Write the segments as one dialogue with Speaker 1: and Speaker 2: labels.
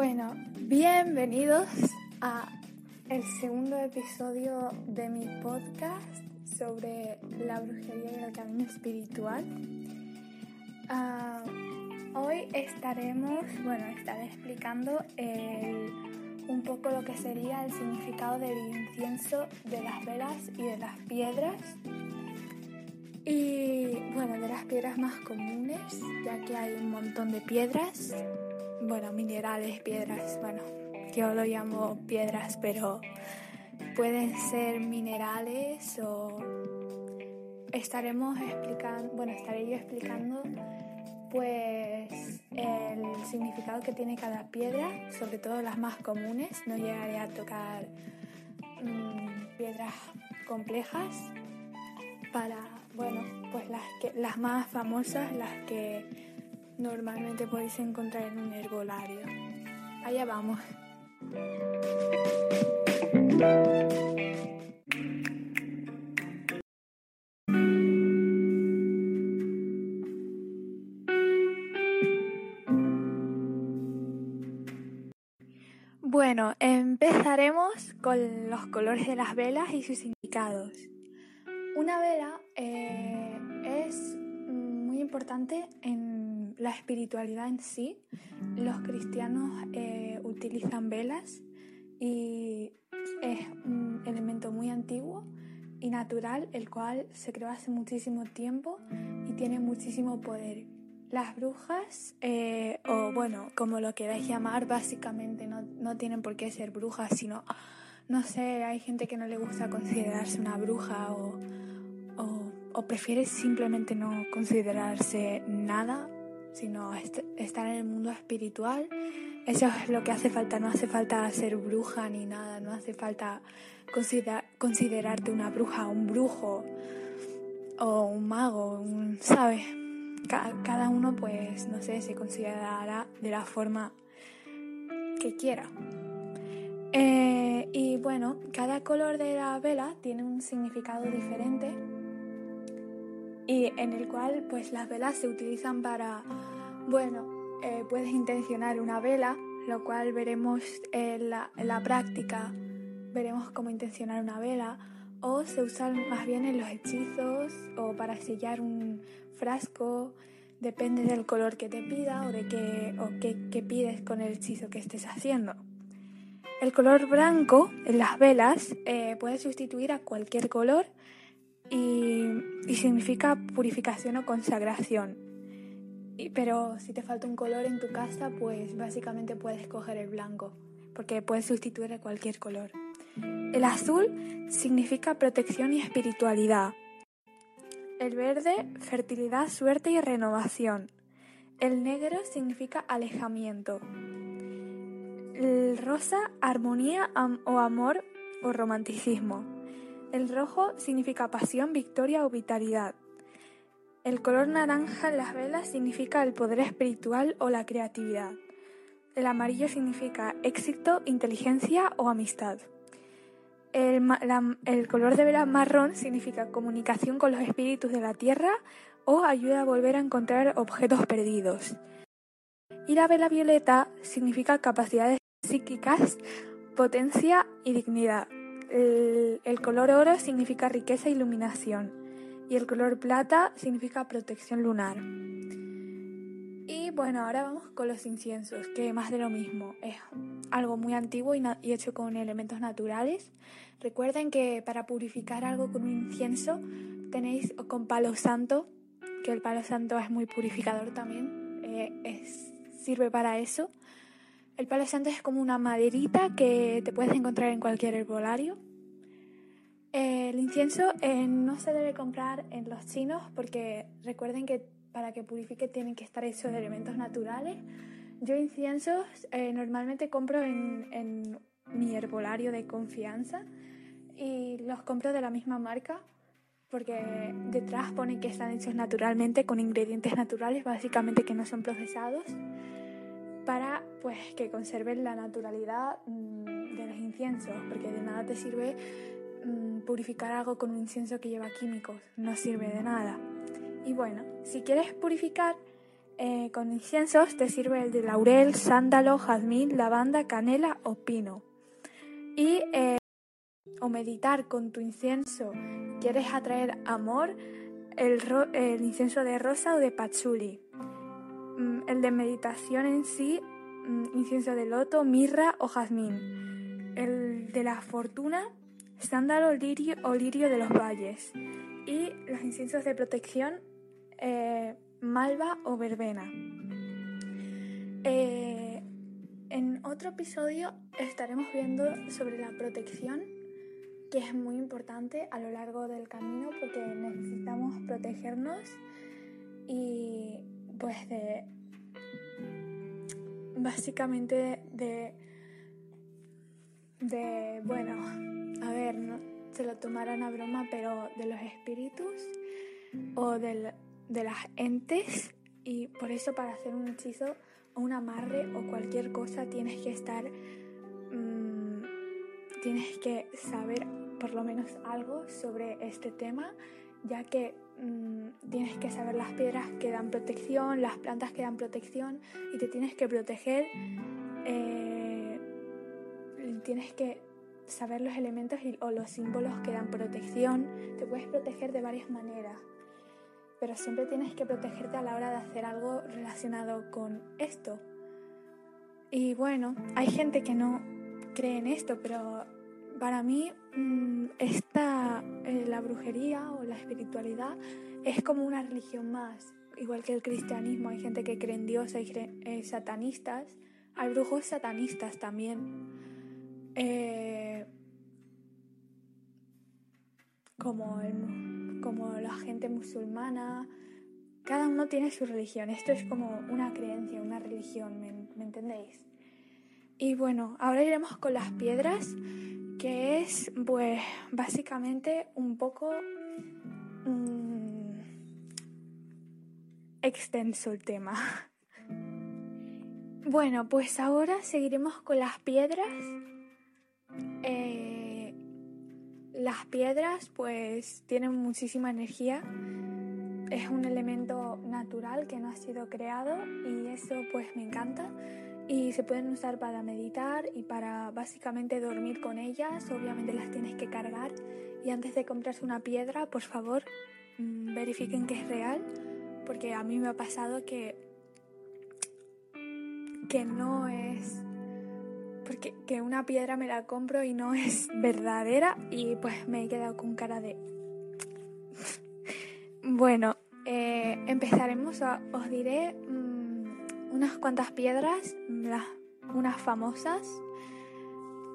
Speaker 1: Bueno, bienvenidos a el segundo episodio de mi podcast sobre la brujería y el camino espiritual. Ah, hoy estaremos, bueno, estaré explicando un poco lo que sería el significado del incienso, de las velas y de las piedras. Y bueno, de las piedras más comunes, ya que hay un montón de piedras bueno, minerales, piedras, bueno, yo lo llamo piedras, pero pueden ser minerales o estaremos explicando, bueno, estaré yo explicando pues el significado que tiene cada piedra, sobre todo las más comunes, no llegaré a tocar mm, piedras complejas para, bueno, pues las, que, las más famosas, las que normalmente podéis encontrar en un herbolario. Allá vamos. Bueno, empezaremos con los colores de las velas y sus significados. Una vela eh, es muy importante en la espiritualidad en sí, los cristianos eh, utilizan velas y es un elemento muy antiguo y natural, el cual se creó hace muchísimo tiempo y tiene muchísimo poder. Las brujas, eh, o bueno, como lo queráis llamar, básicamente no, no tienen por qué ser brujas, sino, no sé, hay gente que no le gusta considerarse una bruja o, o, o prefiere simplemente no considerarse nada sino estar en el mundo espiritual. Eso es lo que hace falta, no hace falta ser bruja ni nada, no hace falta considerarte una bruja, un brujo o un mago, ¿sabes? Cada uno pues, no sé, se considerará de la forma que quiera. Eh, y bueno, cada color de la vela tiene un significado diferente y en el cual pues las velas se utilizan para, bueno, eh, puedes intencionar una vela, lo cual veremos en la, la práctica, veremos cómo intencionar una vela, o se usan más bien en los hechizos o para sellar un frasco, depende del color que te pida o de qué, o qué, pides con el hechizo que estés haciendo. El color blanco en las velas eh, puede sustituir a cualquier color y, significa purificación o consagración. pero si te falta un color en tu casa, pues básicamente puedes coger el blanco, porque puedes sustituir a cualquier color. El azul significa protección y espiritualidad. El verde, fertilidad, suerte y renovación. El negro significa alejamiento. El rosa, armonía o amor o romanticismo. El rojo significa pasión, victoria o vitalidad. El color naranja en las velas significa el poder espiritual o la creatividad. El amarillo significa éxito, inteligencia o amistad. El, color de vela marrón significa comunicación con los espíritus de la tierra o ayuda a volver a encontrar objetos perdidos. Y la vela violeta significa capacidades psíquicas, potencia y dignidad. El, color oro significa riqueza e iluminación y el color plata significa protección lunar. Y bueno, ahora vamos con los inciensos, que más de lo mismo. Es algo muy antiguo y, hecho con elementos naturales. Recuerden que para purificar algo con un incienso tenéis con palo santo, que el palo santo es muy purificador también, eh, sirve para eso. El palo santo es como una maderita que te puedes encontrar en cualquier herbolario. El incienso eh, no se debe comprar en los chinos porque recuerden que para que purifique tienen que estar hechos de elementos naturales. Yo inciensos eh, normalmente compro en, en mi herbolario de confianza y los compro de la misma marca porque detrás pone que están hechos naturalmente con ingredientes naturales, básicamente que no son procesados para pues que conserven la naturalidad mm, de los inciensos, porque de nada te sirve purificar algo con un incienso que lleva químicos, no sirve de nada. Y bueno, si quieres purificar Eh, con inciensos te sirve el de laurel, sándalo, jazmín, lavanda, canela o pino. Y eh, o meditar con tu incienso, quieres atraer amor, el, el incienso de rosa o de patchouli. Mm, el de meditación en sí, mm, incienso de loto, mirra o jazmín. El de la fortuna, sándalo, lirio o lirio de los valles. Y los inciensos de protección, eh, malva o verbena. Eh, en otro episodio estaremos viendo sobre la protección, que es muy importante a lo largo del camino porque necesitamos protegernos y pues de básicamente de de bueno no se lo tomarán a broma pero de los espíritus o de las entes y por eso para hacer un hechizo o un amarre o cualquier cosa tienes que estar mmm, tienes que saber por lo menos algo sobre este tema ya que Mm, tienes que saber las piedras que dan protección, las plantas que dan protección y te tienes que proteger. Eh, tienes que saber los elementos o los símbolos que dan protección. Te puedes proteger de varias maneras, pero siempre tienes que protegerte a la hora de hacer algo relacionado con esto. Y bueno, hay gente que no cree en esto, pero para mí mm, esta, eh, la brujería o la espiritualidad es como una religión más, igual que el cristianismo. Hay gente que cree en Dios, hay eh, satanistas, hay brujos satanistas también. Eh, como, como la gente musulmana, cada uno tiene su religión. Esto es como una creencia, una religión, ¿me entendéis? Y bueno, ahora iremos con las piedras que es pues básicamente un poco mm, extenso el tema. Bueno, pues ahora seguiremos con las piedras. Eh, las piedras pues tienen muchísima energía. Es un elemento natural que no ha sido creado y eso pues me encanta y se pueden usar para meditar y para básicamente dormir con ellas. Obviamente las tienes que cargar y antes de comprarse una piedra, por favor, mm, verifiquen que es real, porque a mí me ha pasado que que no es porque que una piedra me la compro y no es verdadera y pues me he quedado con cara de bueno eh, empezaremos os diré unas cuantas piedras, unas famosas,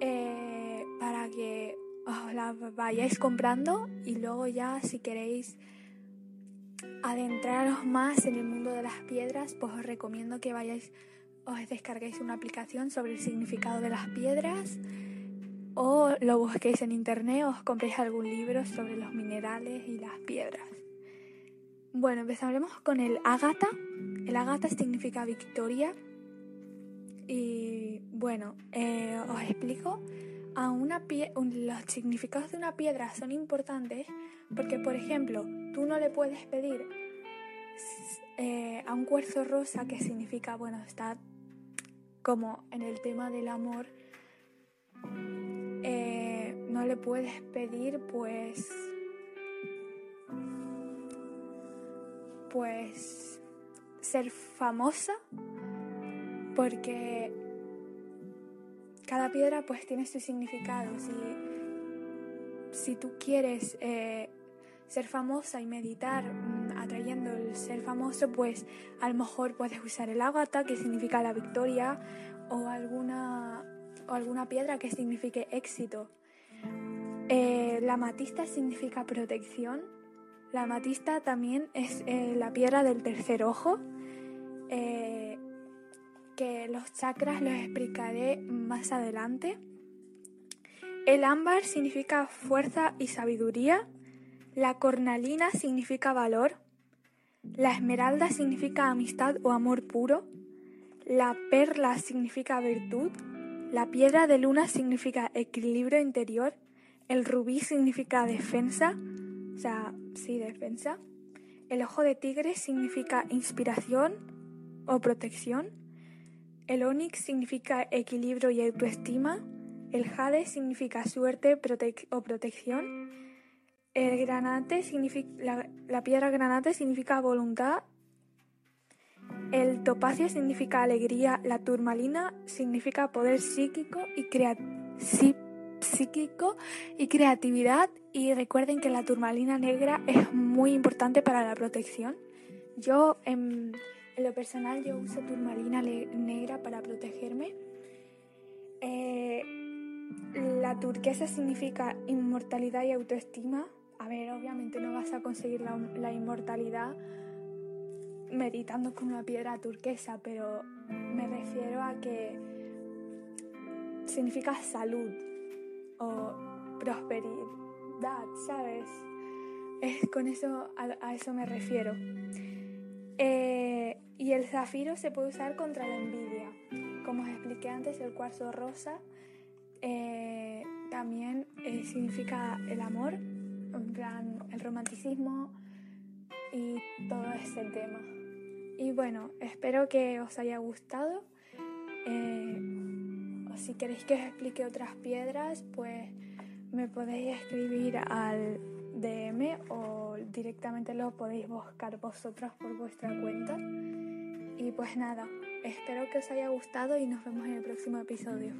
Speaker 1: eh, para que os las vayáis comprando y luego ya si queréis adentraros más en el mundo de las piedras, pues os recomiendo que vayáis, os descarguéis una aplicación sobre el significado de las piedras o lo busquéis en internet o os compréis algún libro sobre los minerales y las piedras. Bueno, empezaremos con el ágata. El ágata significa victoria. Y bueno, eh, os explico. A una los significados de una piedra son importantes porque, por ejemplo, tú no le puedes pedir eh, a un cuarzo rosa, que significa, bueno, está como en el tema del amor, eh, no le puedes pedir, pues, pues ser famosa porque cada piedra pues tiene su significado. Si, si tú quieres eh, ser famosa y meditar atrayendo el ser famoso, pues a lo mejor puedes usar el ágata, que significa la victoria, o alguna, o alguna piedra que signifique éxito. Eh, la matista significa protección la amatista también es eh, la piedra del tercer ojo, eh, que los chakras los explicaré más adelante. El ámbar significa fuerza y sabiduría. La cornalina significa valor. La esmeralda significa amistad o amor puro. La perla significa virtud. La piedra de luna significa equilibrio interior. El rubí significa defensa o sea, sí, defensa. El ojo de tigre significa inspiración. o protección. El onix significa equilibrio y autoestima. El jade significa suerte o protección. El granate significa, la, piedra granate significa voluntad. El topacio significa alegría. La turmalina significa poder psíquico y, psíquico y creatividad. Y recuerden que la turmalina negra es muy importante para la protección. Yo, en, lo personal, yo uso turmalina negra para protegerme. Eh, la turquesa significa inmortalidad y autoestima. A ver, obviamente no vas a conseguir la, inmortalidad meditando con una piedra turquesa, pero me refiero a que significa salud o prosperidad, ¿sabes? Es, con eso a, eso me refiero. Eh, y el zafiro se puede usar contra la envidia. Como os expliqué antes, el cuarzo rosa eh, también eh, significa el amor en plan el romanticismo y todo ese tema. Y bueno, espero que os haya gustado. Eh, si queréis que os explique otras piedras, pues me podéis escribir al DM o directamente lo podéis buscar vosotros por vuestra cuenta. Y pues nada, espero que os haya gustado y nos vemos en el próximo episodio.